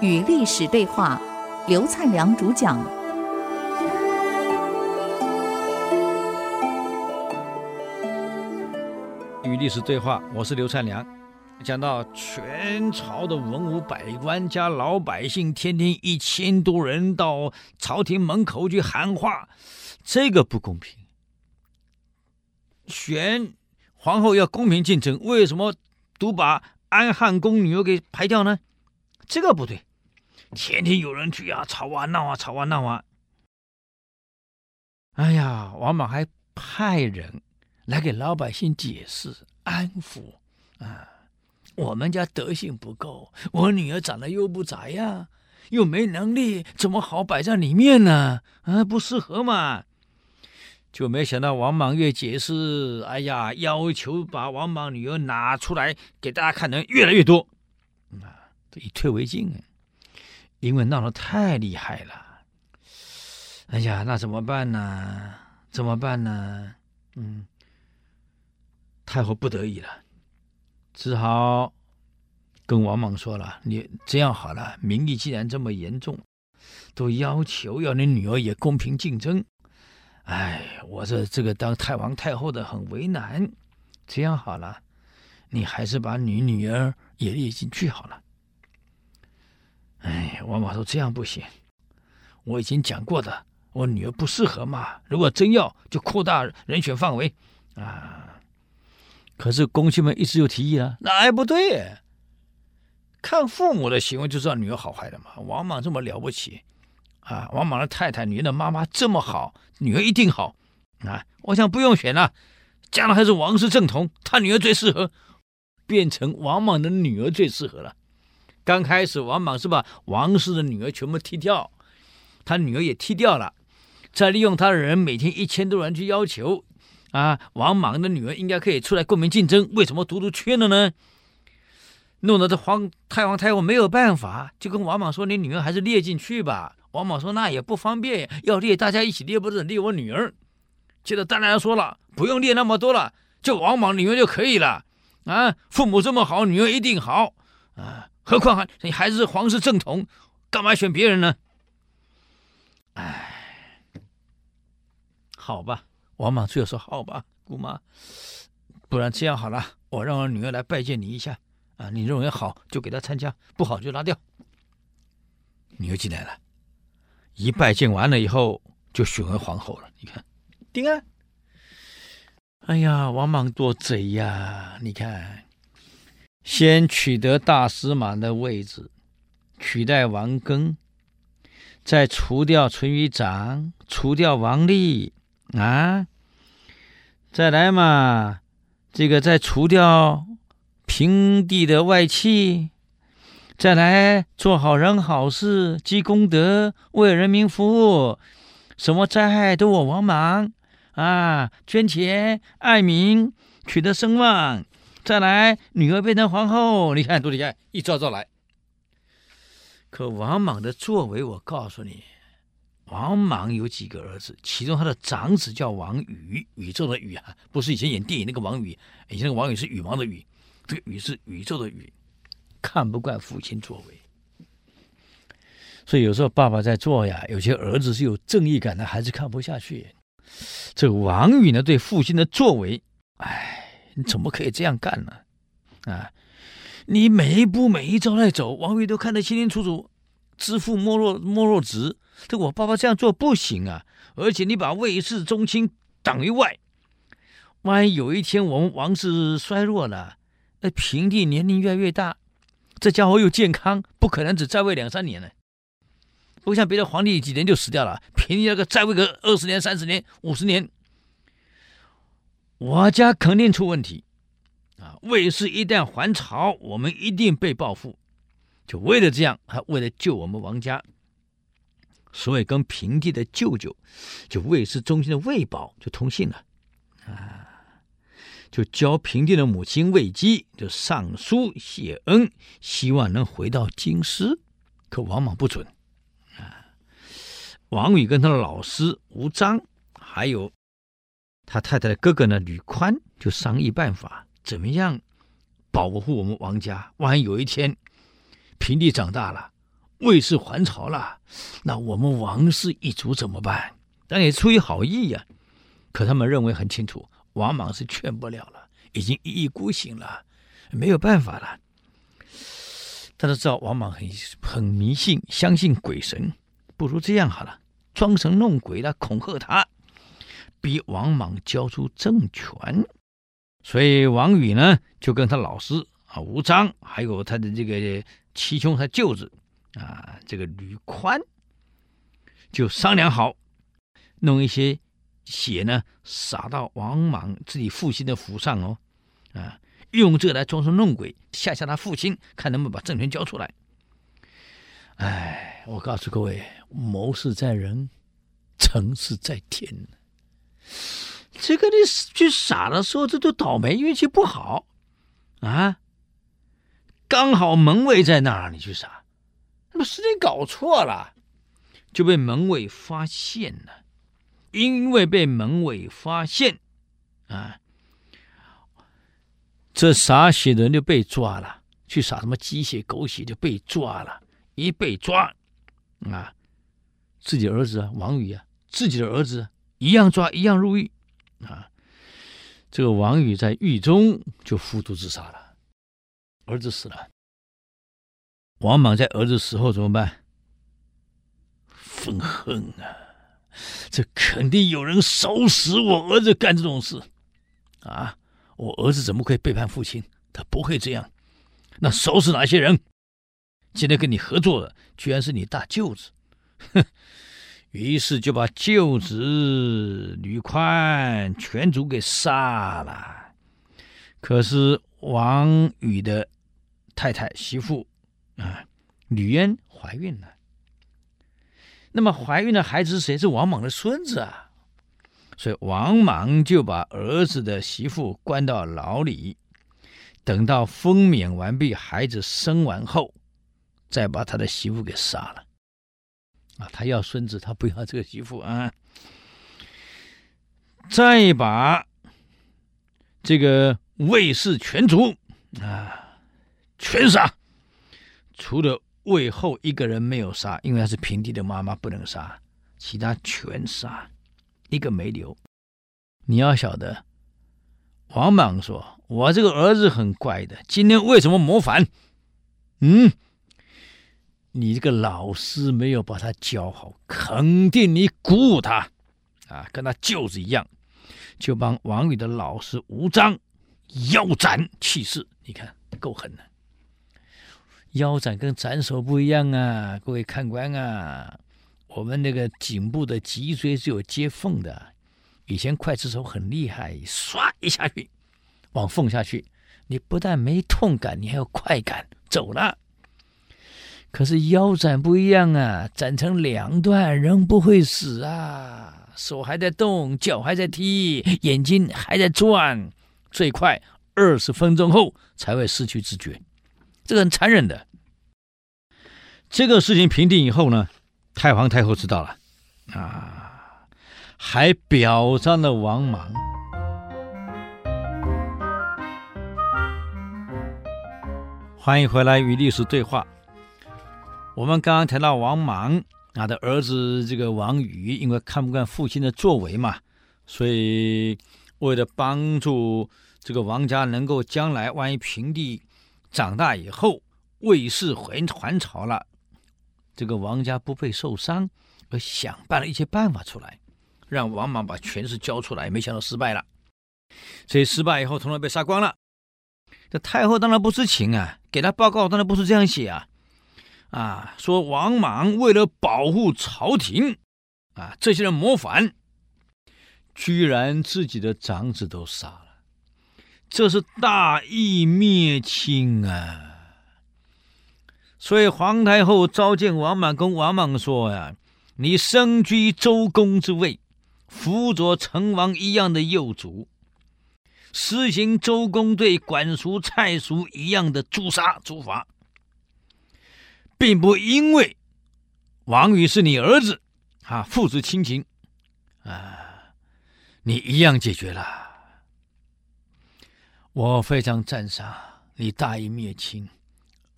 与历史对话，刘灿良主讲。与历史对话，我是刘灿良。讲到全朝的文武百官加老百姓，天天一千多人到朝廷门口去喊话，这个不公平。选皇后要公平竞争，为什么独把安汉宫女儿给排掉呢？这个不对。天天有人去啊，吵啊闹啊，吵啊闹啊。哎呀，王莽还派人来给老百姓解释、安抚啊。我们家德行不够，我女儿长得又不咋样，又没能力，怎么好摆在里面呢？啊，不适合嘛。就没想到王莽越解释，哎呀，要求把王莽女儿拿出来给大家看的人越来越多。啊，这以退为进。因为闹得太厉害了，哎呀，那怎么办呢？怎么办呢？嗯，太后不得已了，只好跟王莽说了：“你这样好了，民意既然这么严重，都要求要你女儿也公平竞争。哎，我这这个当太皇太后的很为难。这样好了，你还是把你女儿也列进去好了。”哎，王莽说这样不行，我已经讲过的，我女儿不适合嘛。如果真要，就扩大人选范围啊。可是公卿们一直有提议啊，那还不对，看父母的行为就知道女儿好坏的嘛。王莽这么了不起啊，王莽的太太女儿的妈妈这么好，女儿一定好啊。我想不用选了，将来还是王室正统，他女儿最适合，变成王莽的女儿最适合了。刚开始，王莽是把王氏的女儿全部踢掉，他女儿也踢掉了，再利用他的人每天一千多人去要求，啊，王莽的女儿应该可以出来公平竞争，为什么独独缺了呢？弄得这皇太皇太后没有办法，就跟王莽说：“你女儿还是列进去吧。”王莽说：“那也不方便，要列大家一起列，不是列我女儿。”接着当然说了：“不用列那么多了，就王莽女儿就可以了。”啊，父母这么好，女儿一定好啊。何况还你还是皇室正统，干嘛选别人呢？哎，好吧，王莽最后说好吧，姑妈，不然这样好了，我让我女儿来拜见你一下啊，你认为好就给他参加，不好就拉掉。你又进来了，一拜见完了以后就选为皇后了。你看，丁啊！哎呀，王莽多贼呀！你看。先取得大司马的位置，取代王庚，再除掉淳于长，除掉王立啊，再来嘛，这个再除掉平地的外戚，再来做好人好事，积功德，为人民服务，什么灾害都我王莽啊，捐钱爱民，取得声望。再来，女儿变成皇后，你看多厉害，一招招来。可王莽的作为，我告诉你，王莽有几个儿子，其中他的长子叫王宇，宇宙的宇啊，不是以前演电影那个王宇，以前那个王宇是羽毛的羽，这个宇是宇宙的宇，看不惯父亲作为，所以有时候爸爸在做呀，有些儿子是有正义感的，还是看不下去。这个王宇呢，对父亲的作为，哎。你怎么可以这样干呢？啊，你每一步每一招在走，王宇都看得清清楚楚。知父莫若莫若子，这我爸爸这样做不行啊！而且你把魏氏宗亲挡于外，万一有一天我们王室衰弱了，那平帝年龄越来越大，这家伙又健康，不可能只在位两三年呢。不像别的皇帝几年就死掉了，平帝那个在位个二十年、三十年、五十年。我家肯定出问题，啊！魏氏一旦还朝，我们一定被报复。就为了这样，还为了救我们王家，所以跟平帝的舅舅，就魏氏宗亲的魏宝就通信了，啊！就教平帝的母亲魏姬就上书谢恩，希望能回到京师。可王莽不准，啊！王宇跟他的老师吴章，还有。他太太的哥哥呢，吕宽就商议办法，怎么样保护我们王家。万一有一天平帝长大了，魏氏还朝了，那我们王氏一族怎么办？但也出于好意呀、可他们认为很清楚，王莽是劝不了了，已经一意孤行了，没有办法了。大家知道王莽很很迷信，相信鬼神，不如这样好了，装神弄鬼来恐吓他，逼王莽交出政权。所以王宇呢，就跟他老师啊吴章，还有他的这个七兄，他舅子啊这个吕宽，就商量好，弄一些血呢洒到王莽自己父亲的府上哦，啊。用这来装神弄鬼，吓吓他父亲，看能不能把政权交出来。哎，我告诉各位，谋事在人，成事在天。这个你去傻的时候，这都倒霉，运气不好啊。刚好门卫在那儿，你去傻，那么是你搞错了，就被门卫发现了。因为被门卫发现，啊。这洒血的人就被抓了，去洒什么鸡血狗血就被抓了。一被抓，啊，自己儿子啊，王宇啊，自己的儿子一样抓，一样入狱啊。这个王宇在狱中就服毒自杀了，儿子死了。王莽在儿子死后怎么办？愤恨啊，这肯定有人手使我儿子干这种事啊。我儿子怎么可以背叛父亲？他不会这样。那手是哪些人？今天跟你合作的，居然是你大舅子。哼！于是就把舅子吕宽全族给杀了。可是王宇的太太媳妇啊，吕嫣怀孕了。那么怀孕的孩子谁？是王莽的孙子啊。所以王莽就把儿子的媳妇关到牢里，等到封娩完毕，孩子生完后，再把他的媳妇给杀了。啊，他要孙子，他不要这个媳妇啊。再把这个魏氏全族啊全杀，除了魏后一个人没有杀，因为他是平帝的妈妈，不能杀，其他全杀。一个没留，你要晓得，王莽说：“我这个儿子很乖的，今天为什么谋反？嗯，你这个老师没有把他教好，肯定你鼓舞他，啊，跟他舅子一样，就帮王宇的老师吴章腰斩弃市。你看够狠的，腰斩跟斩首不一样啊，各位看官啊。”我们那个颈部的脊椎是有接缝的，以前刽子手很厉害，唰一下去，往缝下去，你不但没痛感，你还有快感，走了。可是腰斩不一样啊，斩成两段，人不会死啊，手还在动，脚还在踢，眼睛还在转，最快二十分钟后才会失去知觉，这个很残忍的。这个事情平定以后呢，太皇太后知道了，啊，还表彰了王莽。欢迎回来与历史对话。我们刚刚谈到王莽他的儿子这个王宇，因为看不惯父亲的作为嘛，所以为了帮助这个王家能够将来万一平帝长大以后，魏氏还还朝了。这个王家不被受伤，而想办了一些办法出来，让王莽把权势交出来，没想到失败了。所以失败以后，统统被杀光了。这太后当然不知情啊，给他报告当然不是这样写啊，啊，说王莽为了保护朝廷，啊，这些人谋反，居然自己的长子都杀了，这是大义灭亲啊。所以皇太后召见王莽，跟王莽说呀：“你身居周公之位，辅佐成王一样的幼主，实行周公对管叔、蔡叔一样的诛杀诛罚，并不因为王宇是你儿子，啊，父子亲情，啊，你一样解决了。我非常赞赏你大义灭亲，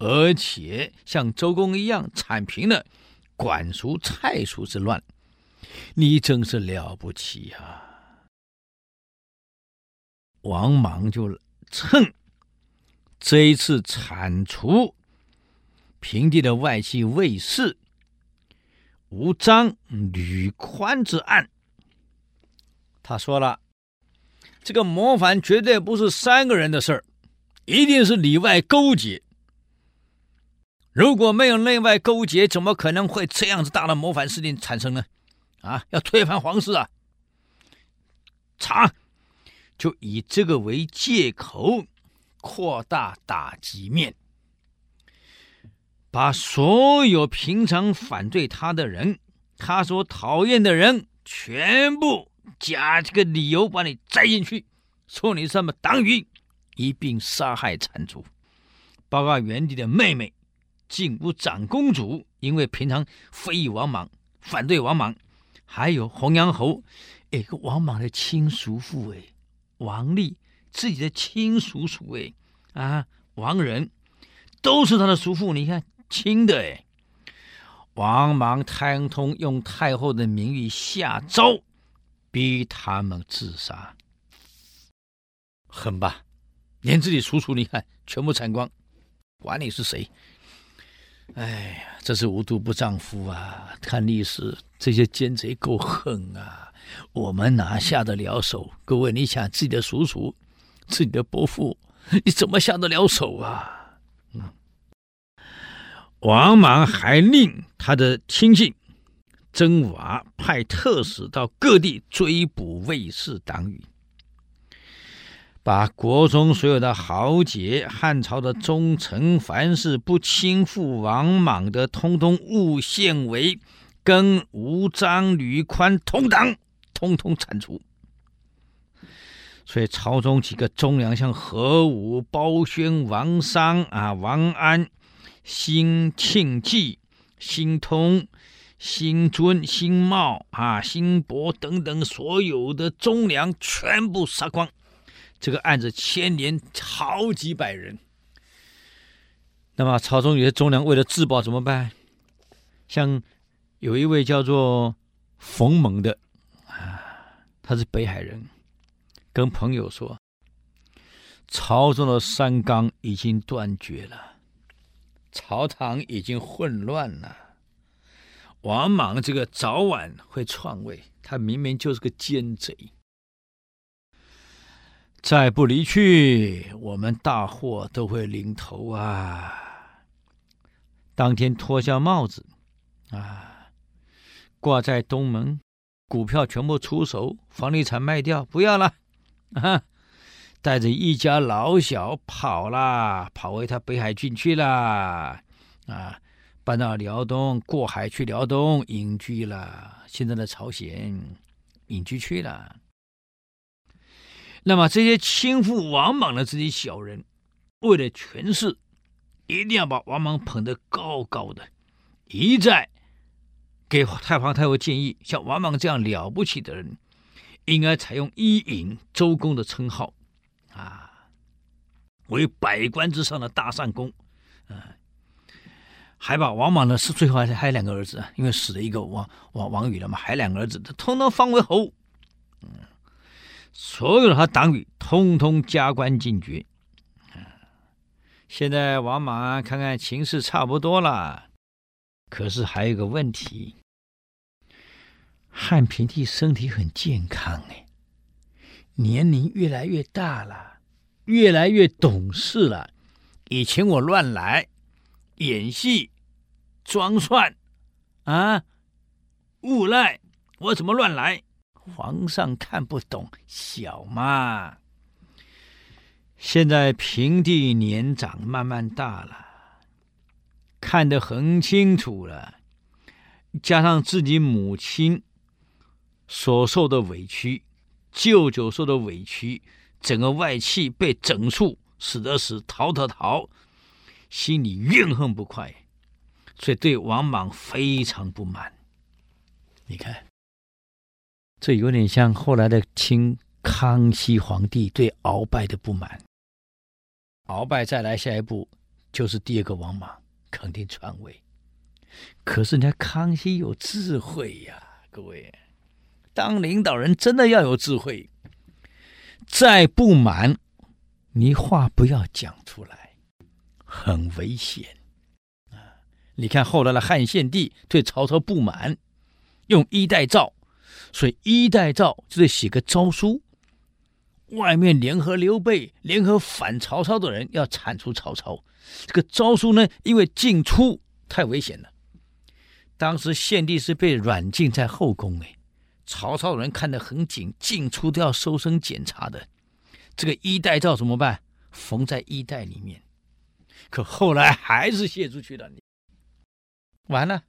而且像周公一样铲平了管叔、蔡叔之乱，你真是了不起啊！王莽就趁这一次铲除平地的外戚卫士吴章、吕宽之案，他说了：“这个谋反绝对不是三个人的事儿，一定是里外勾结。如果没有内外勾结，怎么可能会这样子大的谋反事件产生呢？啊，要推翻皇室啊！查。”就以这个为借口，扩大打击面，把所有平常反对他的人，他所讨厌的人，全部加这个理由把你摘进去，说你什么党羽，一并杀害铲除。包括元帝的妹妹晋武长公主，因为平常非议王莽，反对王莽，还有洪阳侯，一个王莽的亲叔父哎。王立自己的亲叔叔哎，啊，王仁都是他的叔父，你看亲的哎。王莽贪通用太后的名誉下诏，逼他们自杀，狠吧？连自己叔叔你看全部铲光，管你是谁。哎呀，这是无毒不丈夫啊！看历史，这些奸贼够狠啊！我们哪下得了手？各位，你想自己的叔叔、自己的伯父，你怎么下得了手啊？嗯，王莽还令他的亲信曾瓦派特使到各地追捕卫士党羽。把国中所有的豪杰、汉朝的忠臣，凡是不亲附王莽的，通通诬陷为跟吴章、吕宽同党，通通铲除。所以朝中几个忠良，像何武、包宣、王商啊、王安、辛庆忌、辛通、辛尊、辛茂啊、辛伯等等，所有的忠良全部杀光。这个案子牵连好几百人，那么朝中有些忠良为了自保怎么办？像有一位叫做冯蒙的啊，他是北海人，跟朋友说，朝中的三纲已经断绝了，朝堂已经混乱了，王莽这个早晚会篡位，他明明就是个奸贼。再不离去，我们大祸都会临头啊！当天脱下帽子，啊，挂在东门，股票全部出手，房地产卖掉，不要了，啊！带着一家老小跑了，跑回他北海郡去了，啊，搬到辽东，过海去辽东隐居了，现在的朝鲜隐居去了。那么这些亲附王莽的这些小人，为了权势，一定要把王莽捧得高高的，一再给太皇太后建议，像王莽这样了不起的人，应该采用伊尹、周公的称号，啊，为百官之上的大善公，啊，还把王莽呢是最后还是还有两个儿子，因为死了一个王王王宇了嘛，还有两个儿子，他通通封为侯。嗯所有的他党羽通通加官进爵。现在王莽看看情势差不多了，可是还有个问题：汉平帝身体很健康哎，年龄越来越大了，越来越懂事了。以前我乱来、演戏、装蒜啊、诬赖，我怎么乱来？皇上看不懂，小嘛。现在平帝年长，慢慢大了，看得很清楚了。加上自己母亲所受的委屈，舅舅受的委屈，整个外戚被整肃，死的死，逃的逃，心里怨恨不快，所以对王莽非常不满。你看。这有点像后来的清康熙皇帝对鳌拜的不满。鳌拜再来下一步就是第二个王莽，肯定篡位。可是人家康熙有智慧呀，各位，当领导人真的要有智慧。再不满，你话不要讲出来，很危险啊！你看后来的汉献帝对曹操不满，用衣带诏，所以衣带诏就得写个诏书，外面联合刘备，联合反曹操的人要铲除曹操。这个诏书呢，因为进出太危险了，当时献帝是被软禁在后宫哎。曹操人看得很紧，进出都要搜身检查的。这个衣带诏怎么办？缝在衣带里面。可后来还是泄出去了，完了。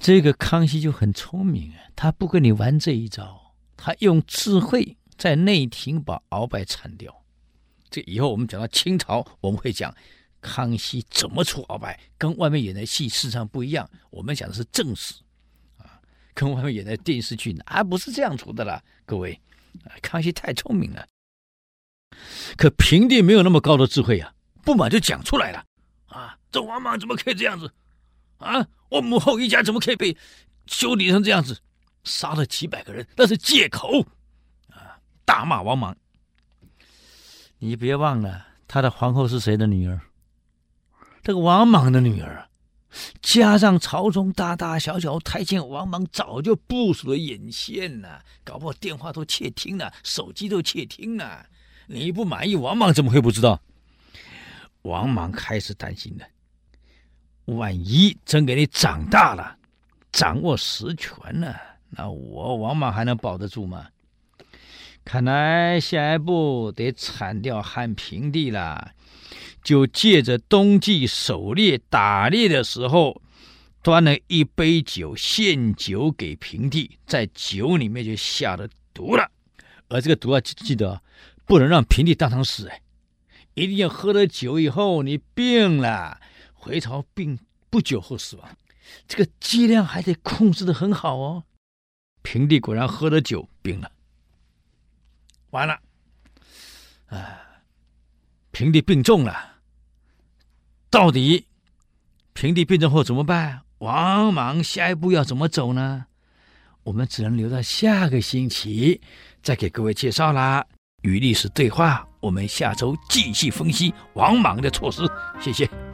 这个康熙就很聪明啊，他不跟你玩这一招，他用智慧在内廷把鳌拜铲掉。这以后我们讲到清朝，我们会讲康熙怎么除鳌拜，跟外面演的戏事实上不一样。我们讲的是正史啊。跟外面演的电视剧，哪不是这样出的啦？各位，康熙太聪明了。可平帝没有那么高的智慧啊，不满就讲出来了。啊，这王莽怎么可以这样子？啊，我母后一家怎么可以被修理成这样子？杀了几百个人，那是借口。啊，大骂王莽。你别忘了，他的皇后是谁的女儿？这个王莽的女儿啊。加上朝中大大小小太监，王莽早就部署了眼线了，搞不好电话都窃听了，手机都窃听了。你不满意，王莽怎么会不知道？王莽开始担心了，万一真给你长大了，掌握实权了，那我王莽还能保得住吗？看来下一步得铲掉汉平帝了。就借着冬季狩猎打猎的时候，端了一杯酒献酒给平帝，在酒里面就下了毒了。而这个毒啊，记记得不能让平帝当场死哎，一定要喝了酒以后你病了，回朝病不久后死亡。这个剂量还得控制得很好哦。平帝果然喝了酒病了，完了，啊。平帝病重了，到底平帝病重后怎么办？王莽下一步要怎么走呢？我们只能留到下个星期再给各位介绍啦。与历史对话，我们下周继续分析王莽的措施。谢谢。